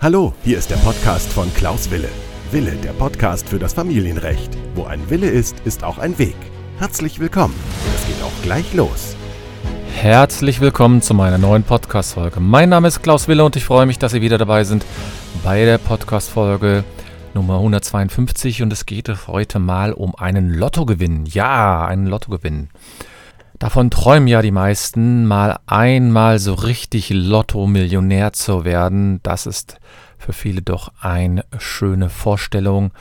Hallo, hier ist der Podcast von Klaus Wille. Wille, der Podcast für das Familienrecht. Wo ein Wille ist, ist auch ein Weg. Herzlich willkommen. Es geht auch gleich los. Herzlich willkommen zu meiner neuen Podcast-Folge. Mein Name ist Klaus Wille und ich freue mich, dass Sie wieder dabei sind bei der Podcast-Folge Nummer 152 und es geht heute mal um einen Lottogewinn. Ja, einen Lottogewinn. Davon träumen ja die meisten, mal einmal so richtig Lotto-Millionär zu werden. Das ist für viele doch eine schöne Vorstellung.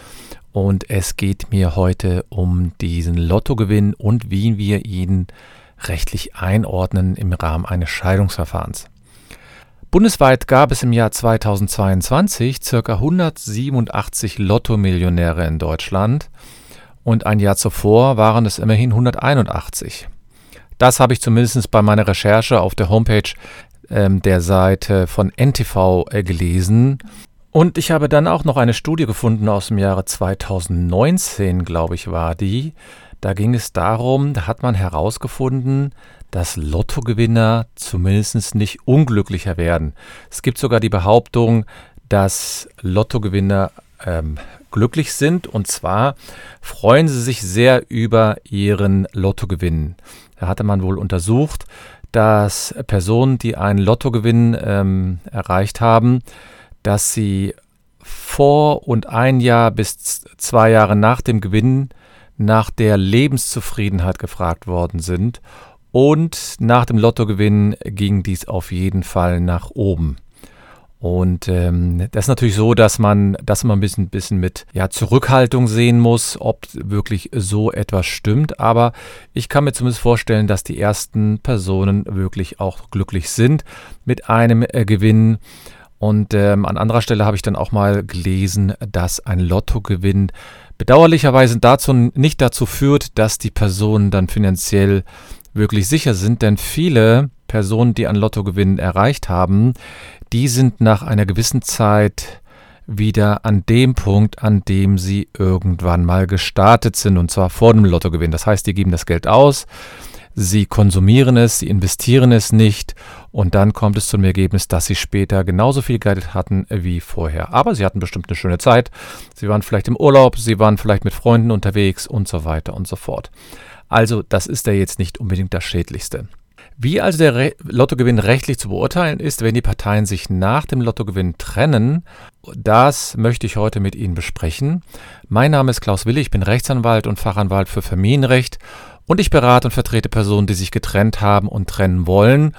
Und es geht mir heute um diesen Lottogewinn und wie wir ihn rechtlich einordnen im Rahmen eines Scheidungsverfahrens. Bundesweit gab es im Jahr 2022 ca. 187 Lotto-Millionäre in Deutschland und ein Jahr zuvor waren es immerhin 181. Das habe ich zumindest bei meiner Recherche auf der Homepage ähm, der Seite von NTV äh, gelesen. Und ich habe dann auch noch eine Studie gefunden aus dem Jahre 2019, glaube ich, war die. Da ging es darum, da hat man herausgefunden, dass Lottogewinner zumindest nicht unglücklicher werden. Es gibt sogar die Behauptung, dass Lottogewinner ähm, glücklich sind. Und zwar freuen sie sich sehr über ihren Lottogewinn. Da hatte man wohl untersucht, dass Personen, die einen Lottogewinn ähm, erreicht haben, dass sie vor und ein Jahr bis zwei Jahre nach dem Gewinn nach der Lebenszufriedenheit gefragt worden sind. Und nach dem Lottogewinn ging dies auf jeden Fall nach oben. Und ähm, das ist natürlich so, dass man das immer ein bisschen, bisschen mit ja, Zurückhaltung sehen muss, ob wirklich so etwas stimmt. Aber ich kann mir zumindest vorstellen, dass die ersten Personen wirklich auch glücklich sind mit einem äh, Gewinn. Und ähm, an anderer Stelle habe ich dann auch mal gelesen, dass ein Lottogewinn bedauerlicherweise dazu nicht dazu führt, dass die Personen dann finanziell wirklich sicher sind, denn viele Personen, die ein Lottogewinn erreicht haben, die sind nach einer gewissen Zeit wieder an dem Punkt, an dem sie irgendwann mal gestartet sind, und zwar vor dem Lottogewinn. Das heißt, die geben das Geld aus, sie konsumieren es, sie investieren es nicht und dann kommt es zum Ergebnis, dass sie später genauso viel Geld hatten wie vorher. Aber sie hatten bestimmt eine schöne Zeit, sie waren vielleicht im Urlaub, sie waren vielleicht mit Freunden unterwegs und so weiter und so fort. Also das ist ja jetzt nicht unbedingt das Schädlichste. Wie also der Re Lottogewinn rechtlich zu beurteilen ist, wenn die Parteien sich nach dem Lottogewinn trennen, das möchte ich heute mit Ihnen besprechen. Mein Name ist Klaus Wille, ich bin Rechtsanwalt und Fachanwalt für Familienrecht und ich berate und vertrete Personen, die sich getrennt haben und trennen wollen,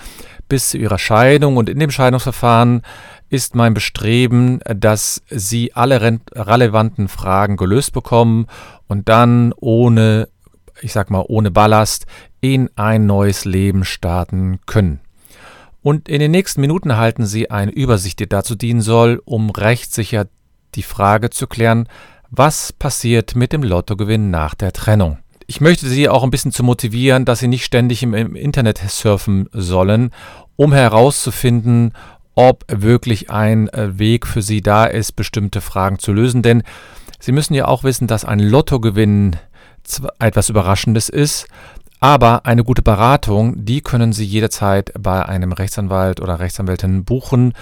bis zu ihrer Scheidung. Und in dem Scheidungsverfahren ist mein Bestreben, dass Sie alle relevanten Fragen gelöst bekommen und dann ohne ich sag mal, ohne Ballast in ein neues Leben starten können. Und in den nächsten Minuten erhalten Sie eine Übersicht, die dazu dienen soll, um rechtssicher die Frage zu klären, was passiert mit dem Lottogewinn nach der Trennung. Ich möchte Sie auch ein bisschen zu motivieren, dass Sie nicht ständig im, im Internet surfen sollen, um herauszufinden, ob wirklich ein äh, Weg für Sie da ist, bestimmte Fragen zu lösen. Denn Sie müssen ja auch wissen, dass ein Lottogewinn etwas Überraschendes ist. Aber eine gute Beratung, die können Sie jederzeit bei einem Rechtsanwalt oder Rechtsanwältin buchen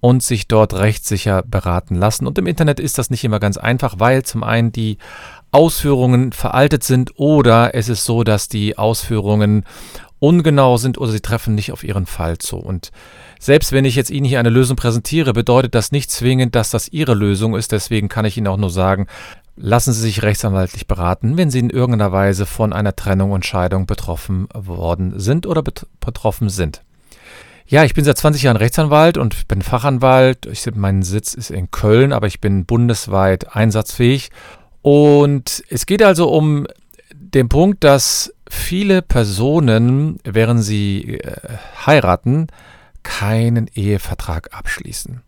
und sich dort rechtssicher beraten lassen. Und im Internet ist das nicht immer ganz einfach, weil zum einen die Ausführungen veraltet sind oder es ist so, dass die Ausführungen ungenau sind oder sie treffen nicht auf ihren Fall zu. Und selbst wenn ich jetzt Ihnen hier eine Lösung präsentiere, bedeutet das nicht zwingend, dass das Ihre Lösung ist. Deswegen kann ich Ihnen auch nur sagen, Lassen Sie sich rechtsanwaltlich beraten, wenn Sie in irgendeiner Weise von einer Trennung und Scheidung betroffen worden sind oder bet betroffen sind. Ja, ich bin seit 20 Jahren Rechtsanwalt und bin Fachanwalt. Ich, mein Sitz ist in Köln, aber ich bin bundesweit einsatzfähig. Und es geht also um den Punkt, dass viele Personen, während sie äh, heiraten, keinen Ehevertrag abschließen.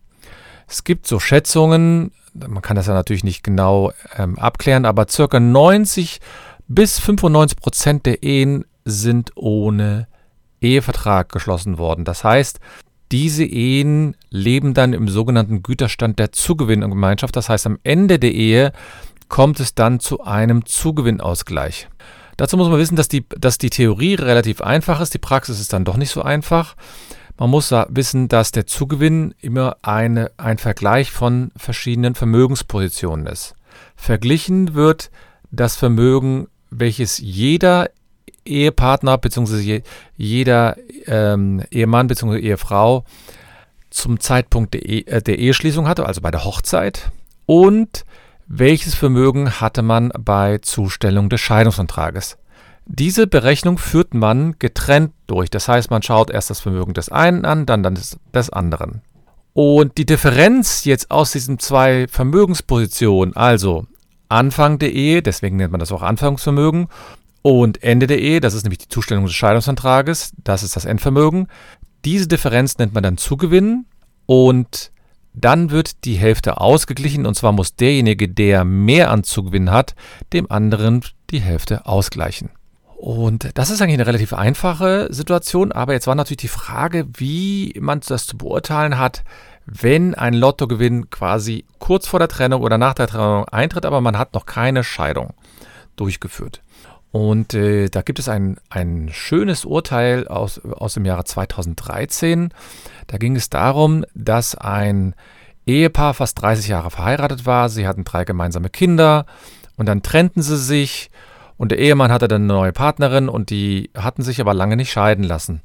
Es gibt so Schätzungen, man kann das ja natürlich nicht genau ähm, abklären, aber circa 90 bis 95 Prozent der Ehen sind ohne Ehevertrag geschlossen worden. Das heißt, diese Ehen leben dann im sogenannten Güterstand der Zugewinngemeinschaft. Das heißt, am Ende der Ehe kommt es dann zu einem Zugewinnausgleich. Dazu muss man wissen, dass die, dass die Theorie relativ einfach ist, die Praxis ist dann doch nicht so einfach. Man muss wissen, dass der Zugewinn immer eine, ein Vergleich von verschiedenen Vermögenspositionen ist. Verglichen wird das Vermögen, welches jeder Ehepartner bzw. jeder ähm, Ehemann bzw. Ehefrau zum Zeitpunkt der, e äh, der Eheschließung hatte, also bei der Hochzeit, und welches Vermögen hatte man bei Zustellung des Scheidungsantrages. Diese Berechnung führt man getrennt durch. Das heißt, man schaut erst das Vermögen des einen an, dann, dann des, anderen. Und die Differenz jetzt aus diesen zwei Vermögenspositionen, also Anfang der Ehe, deswegen nennt man das auch Anfangsvermögen, und Ende der Ehe, das ist nämlich die Zustellung des Scheidungsantrages, das ist das Endvermögen. Diese Differenz nennt man dann Zugewinn und dann wird die Hälfte ausgeglichen und zwar muss derjenige, der mehr an Zugewinn hat, dem anderen die Hälfte ausgleichen. Und das ist eigentlich eine relativ einfache Situation, aber jetzt war natürlich die Frage, wie man das zu beurteilen hat, wenn ein Lottogewinn quasi kurz vor der Trennung oder nach der Trennung eintritt, aber man hat noch keine Scheidung durchgeführt. Und äh, da gibt es ein, ein schönes Urteil aus, aus dem Jahre 2013. Da ging es darum, dass ein Ehepaar fast 30 Jahre verheiratet war. Sie hatten drei gemeinsame Kinder und dann trennten sie sich und der Ehemann hatte dann eine neue Partnerin und die hatten sich aber lange nicht scheiden lassen.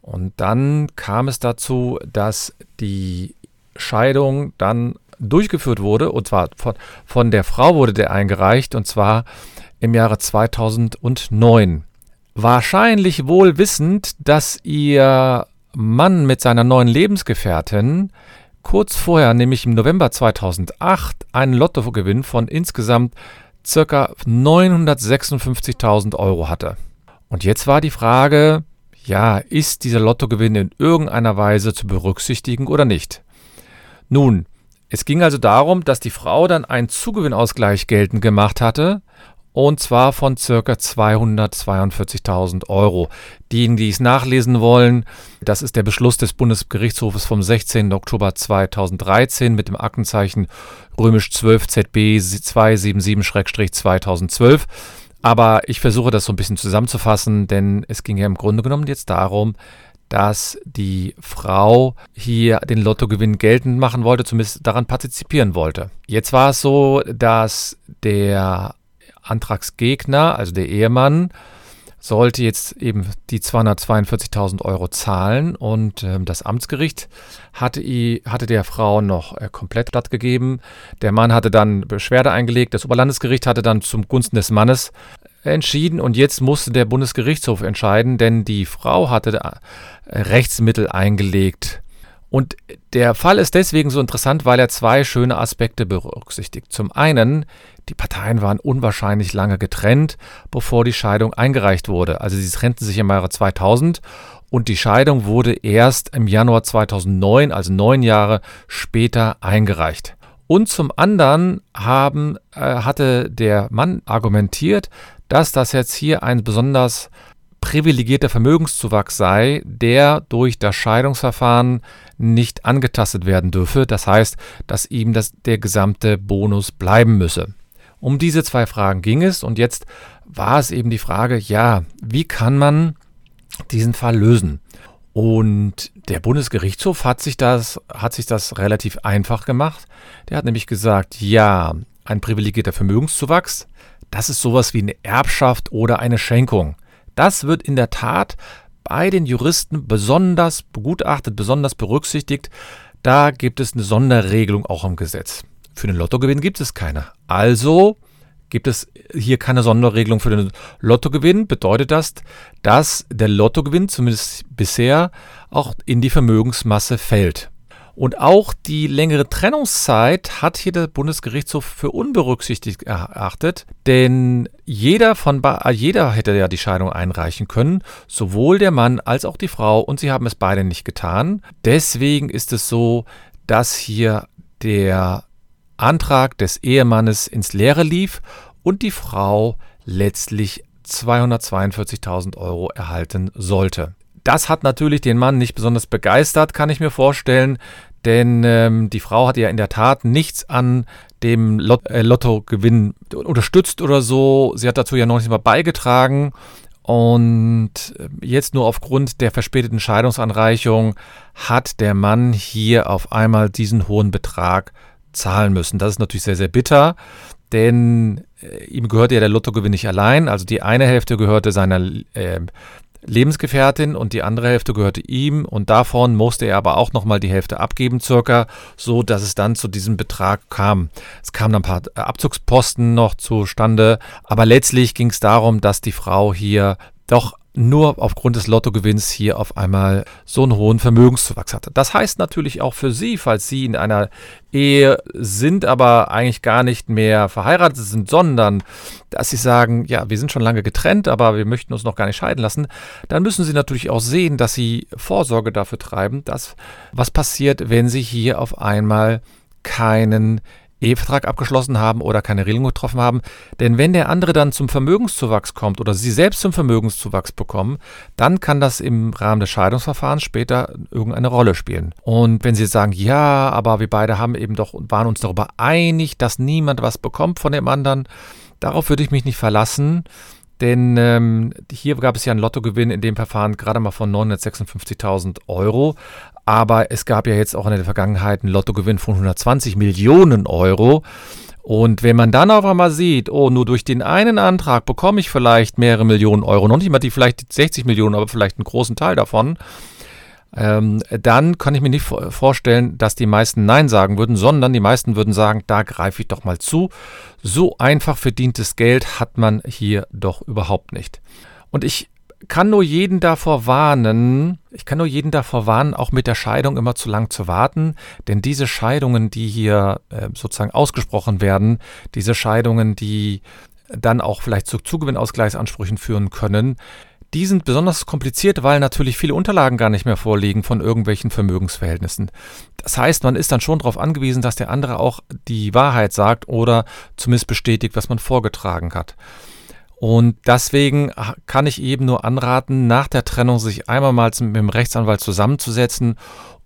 Und dann kam es dazu, dass die Scheidung dann durchgeführt wurde und zwar von, von der Frau wurde der eingereicht und zwar im Jahre 2009. Wahrscheinlich wohl wissend, dass ihr Mann mit seiner neuen Lebensgefährtin kurz vorher, nämlich im November 2008, einen Lottogewinn von insgesamt ca. 956.000 Euro hatte. Und jetzt war die Frage, ja, ist dieser Lottogewinn in irgendeiner Weise zu berücksichtigen oder nicht? Nun, es ging also darum, dass die Frau dann einen Zugewinnausgleich geltend gemacht hatte und zwar von circa 242.000 Euro. Diejenigen, die es nachlesen wollen, das ist der Beschluss des Bundesgerichtshofes vom 16. Oktober 2013 mit dem Aktenzeichen römisch 12 ZB 277-2012. Aber ich versuche das so ein bisschen zusammenzufassen, denn es ging ja im Grunde genommen jetzt darum, dass die Frau hier den Lottogewinn geltend machen wollte, zumindest daran partizipieren wollte. Jetzt war es so, dass der Antragsgegner, also der Ehemann, sollte jetzt eben die 242.000 Euro zahlen und äh, das Amtsgericht hatte, i, hatte der Frau noch äh, komplett gegeben. Der Mann hatte dann Beschwerde eingelegt, das Oberlandesgericht hatte dann zum Gunsten des Mannes entschieden und jetzt musste der Bundesgerichtshof entscheiden, denn die Frau hatte äh, Rechtsmittel eingelegt. Und der Fall ist deswegen so interessant, weil er zwei schöne Aspekte berücksichtigt. Zum einen die Parteien waren unwahrscheinlich lange getrennt, bevor die Scheidung eingereicht wurde. Also sie trennten sich im Jahre 2000 und die Scheidung wurde erst im Januar 2009, also neun Jahre später, eingereicht. Und zum anderen haben, äh, hatte der Mann argumentiert, dass das jetzt hier ein besonders privilegierter Vermögenszuwachs sei, der durch das Scheidungsverfahren nicht angetastet werden dürfe. Das heißt, dass ihm das, der gesamte Bonus bleiben müsse. Um diese zwei Fragen ging es und jetzt war es eben die Frage, ja, wie kann man diesen Fall lösen? Und der Bundesgerichtshof hat sich das, hat sich das relativ einfach gemacht. Der hat nämlich gesagt, ja, ein privilegierter Vermögenszuwachs, das ist sowas wie eine Erbschaft oder eine Schenkung. Das wird in der Tat bei den Juristen besonders begutachtet, besonders berücksichtigt. Da gibt es eine Sonderregelung auch im Gesetz. Für den Lottogewinn gibt es keine. Also gibt es hier keine Sonderregelung für den Lottogewinn. Bedeutet das, dass der Lottogewinn zumindest bisher auch in die Vermögensmasse fällt. Und auch die längere Trennungszeit hat hier der Bundesgerichtshof für unberücksichtigt erachtet, denn jeder von jeder hätte ja die Scheidung einreichen können, sowohl der Mann als auch die Frau, und sie haben es beide nicht getan. Deswegen ist es so, dass hier der Antrag des Ehemannes ins Leere lief und die Frau letztlich 242.000 Euro erhalten sollte. Das hat natürlich den Mann nicht besonders begeistert, kann ich mir vorstellen, denn ähm, die Frau hat ja in der Tat nichts an dem Lot äh, Lottogewinn unterstützt oder so. Sie hat dazu ja noch nicht mal beigetragen Und äh, jetzt nur aufgrund der verspäteten Scheidungsanreichung hat der Mann hier auf einmal diesen hohen Betrag zahlen müssen. Das ist natürlich sehr, sehr bitter, denn äh, ihm gehörte ja der Lottogewinn nicht allein. Also die eine Hälfte gehörte seiner äh, Lebensgefährtin und die andere Hälfte gehörte ihm und davon musste er aber auch nochmal die Hälfte abgeben, circa, so dass es dann zu diesem Betrag kam. Es kamen ein paar Abzugsposten noch zustande, aber letztlich ging es darum, dass die Frau hier doch nur aufgrund des Lottogewinns hier auf einmal so einen hohen Vermögenszuwachs hatte. Das heißt natürlich auch für Sie, falls Sie in einer Ehe sind, aber eigentlich gar nicht mehr verheiratet sind, sondern dass Sie sagen, ja, wir sind schon lange getrennt, aber wir möchten uns noch gar nicht scheiden lassen, dann müssen Sie natürlich auch sehen, dass Sie Vorsorge dafür treiben, dass was passiert, wenn Sie hier auf einmal keinen Ehevertrag abgeschlossen haben oder keine Regelung getroffen haben. Denn wenn der andere dann zum Vermögenszuwachs kommt oder sie selbst zum Vermögenszuwachs bekommen, dann kann das im Rahmen des Scheidungsverfahrens später irgendeine Rolle spielen. Und wenn sie sagen, ja, aber wir beide haben eben doch waren uns darüber einig, dass niemand was bekommt von dem anderen, darauf würde ich mich nicht verlassen. Denn ähm, hier gab es ja einen Lottogewinn in dem Verfahren gerade mal von 956.000 Euro. Aber es gab ja jetzt auch in der Vergangenheit einen Lottogewinn von 120 Millionen Euro. Und wenn man dann auf einmal sieht, oh, nur durch den einen Antrag bekomme ich vielleicht mehrere Millionen Euro, noch nicht mal die vielleicht 60 Millionen, aber vielleicht einen großen Teil davon, ähm, dann kann ich mir nicht vorstellen, dass die meisten Nein sagen würden, sondern die meisten würden sagen, da greife ich doch mal zu. So einfach verdientes Geld hat man hier doch überhaupt nicht. Und ich kann nur jeden davor warnen, ich kann nur jeden davor warnen, auch mit der Scheidung immer zu lang zu warten, denn diese Scheidungen, die hier äh, sozusagen ausgesprochen werden, diese Scheidungen, die dann auch vielleicht zu Zugewinnausgleichsansprüchen führen können, die sind besonders kompliziert, weil natürlich viele Unterlagen gar nicht mehr vorliegen von irgendwelchen Vermögensverhältnissen. Das heißt, man ist dann schon darauf angewiesen, dass der andere auch die Wahrheit sagt oder zumindest bestätigt, was man vorgetragen hat. Und deswegen kann ich eben nur anraten, nach der Trennung sich einmal mal mit dem Rechtsanwalt zusammenzusetzen,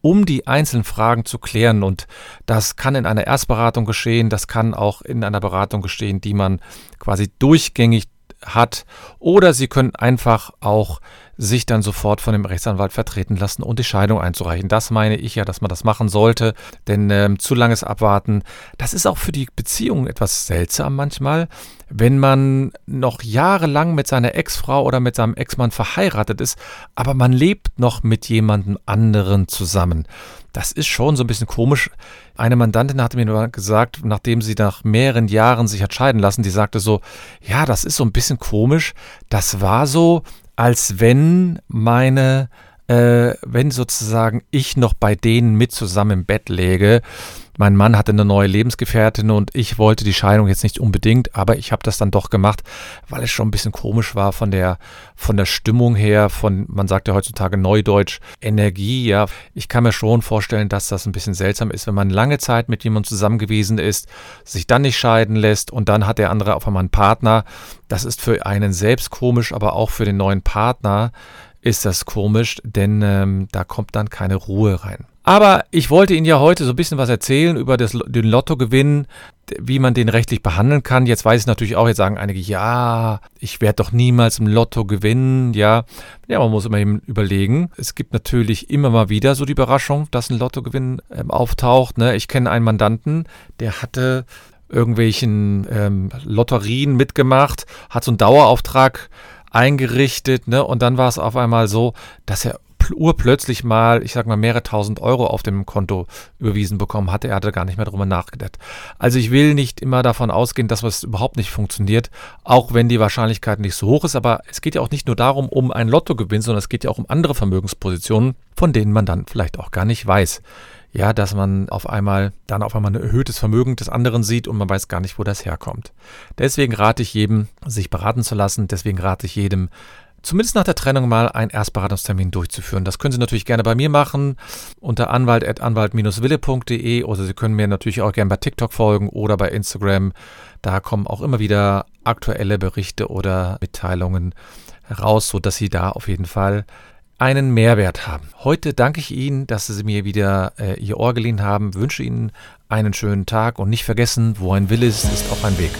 um die einzelnen Fragen zu klären. Und das kann in einer Erstberatung geschehen, das kann auch in einer Beratung geschehen, die man quasi durchgängig hat. Oder Sie können einfach auch sich dann sofort von dem Rechtsanwalt vertreten lassen und die Scheidung einzureichen. Das meine ich ja, dass man das machen sollte, denn ähm, zu langes Abwarten, das ist auch für die Beziehung etwas seltsam manchmal, wenn man noch jahrelang mit seiner Ex-Frau oder mit seinem Ex-Mann verheiratet ist, aber man lebt noch mit jemandem anderen zusammen. Das ist schon so ein bisschen komisch. Eine Mandantin hatte mir gesagt, nachdem sie nach mehreren Jahren sich hat scheiden lassen, die sagte so, ja, das ist so ein bisschen komisch. Das war so, als wenn meine, äh, wenn sozusagen ich noch bei denen mit zusammen im Bett läge mein Mann hatte eine neue Lebensgefährtin und ich wollte die Scheidung jetzt nicht unbedingt, aber ich habe das dann doch gemacht, weil es schon ein bisschen komisch war von der, von der Stimmung her, von, man sagt ja heutzutage Neudeutsch, Energie, ja. Ich kann mir schon vorstellen, dass das ein bisschen seltsam ist, wenn man lange Zeit mit jemandem zusammen gewesen ist, sich dann nicht scheiden lässt und dann hat der andere auf einmal einen Partner. Das ist für einen selbst komisch, aber auch für den neuen Partner ist das komisch, denn ähm, da kommt dann keine Ruhe rein. Aber ich wollte Ihnen ja heute so ein bisschen was erzählen über das, den Lottogewinn, wie man den rechtlich behandeln kann. Jetzt weiß ich natürlich auch, jetzt sagen einige, ja, ich werde doch niemals im Lotto gewinnen, ja. Ja, man muss immer eben überlegen. Es gibt natürlich immer mal wieder so die Überraschung, dass ein Lottogewinn ähm, auftaucht. Ne? Ich kenne einen Mandanten, der hatte irgendwelchen ähm, Lotterien mitgemacht, hat so einen Dauerauftrag eingerichtet, ne? Und dann war es auf einmal so, dass er urplötzlich mal, ich sag mal, mehrere tausend Euro auf dem Konto überwiesen bekommen hatte. Er hatte gar nicht mehr darüber nachgedacht. Also ich will nicht immer davon ausgehen, dass es überhaupt nicht funktioniert, auch wenn die Wahrscheinlichkeit nicht so hoch ist. Aber es geht ja auch nicht nur darum, um ein Lottogewinn, sondern es geht ja auch um andere Vermögenspositionen, von denen man dann vielleicht auch gar nicht weiß ja, dass man auf einmal dann auf einmal ein erhöhtes Vermögen des anderen sieht und man weiß gar nicht, wo das herkommt. Deswegen rate ich jedem, sich beraten zu lassen. Deswegen rate ich jedem, zumindest nach der Trennung mal einen Erstberatungstermin durchzuführen. Das können Sie natürlich gerne bei mir machen unter anwalt.anwalt-wille.de oder Sie können mir natürlich auch gerne bei TikTok folgen oder bei Instagram. Da kommen auch immer wieder aktuelle Berichte oder Mitteilungen raus, sodass Sie da auf jeden Fall einen Mehrwert haben. Heute danke ich Ihnen, dass Sie mir wieder äh, Ihr Ohr geliehen haben, wünsche Ihnen einen schönen Tag und nicht vergessen, wo ein Wille ist, ist auch ein Weg.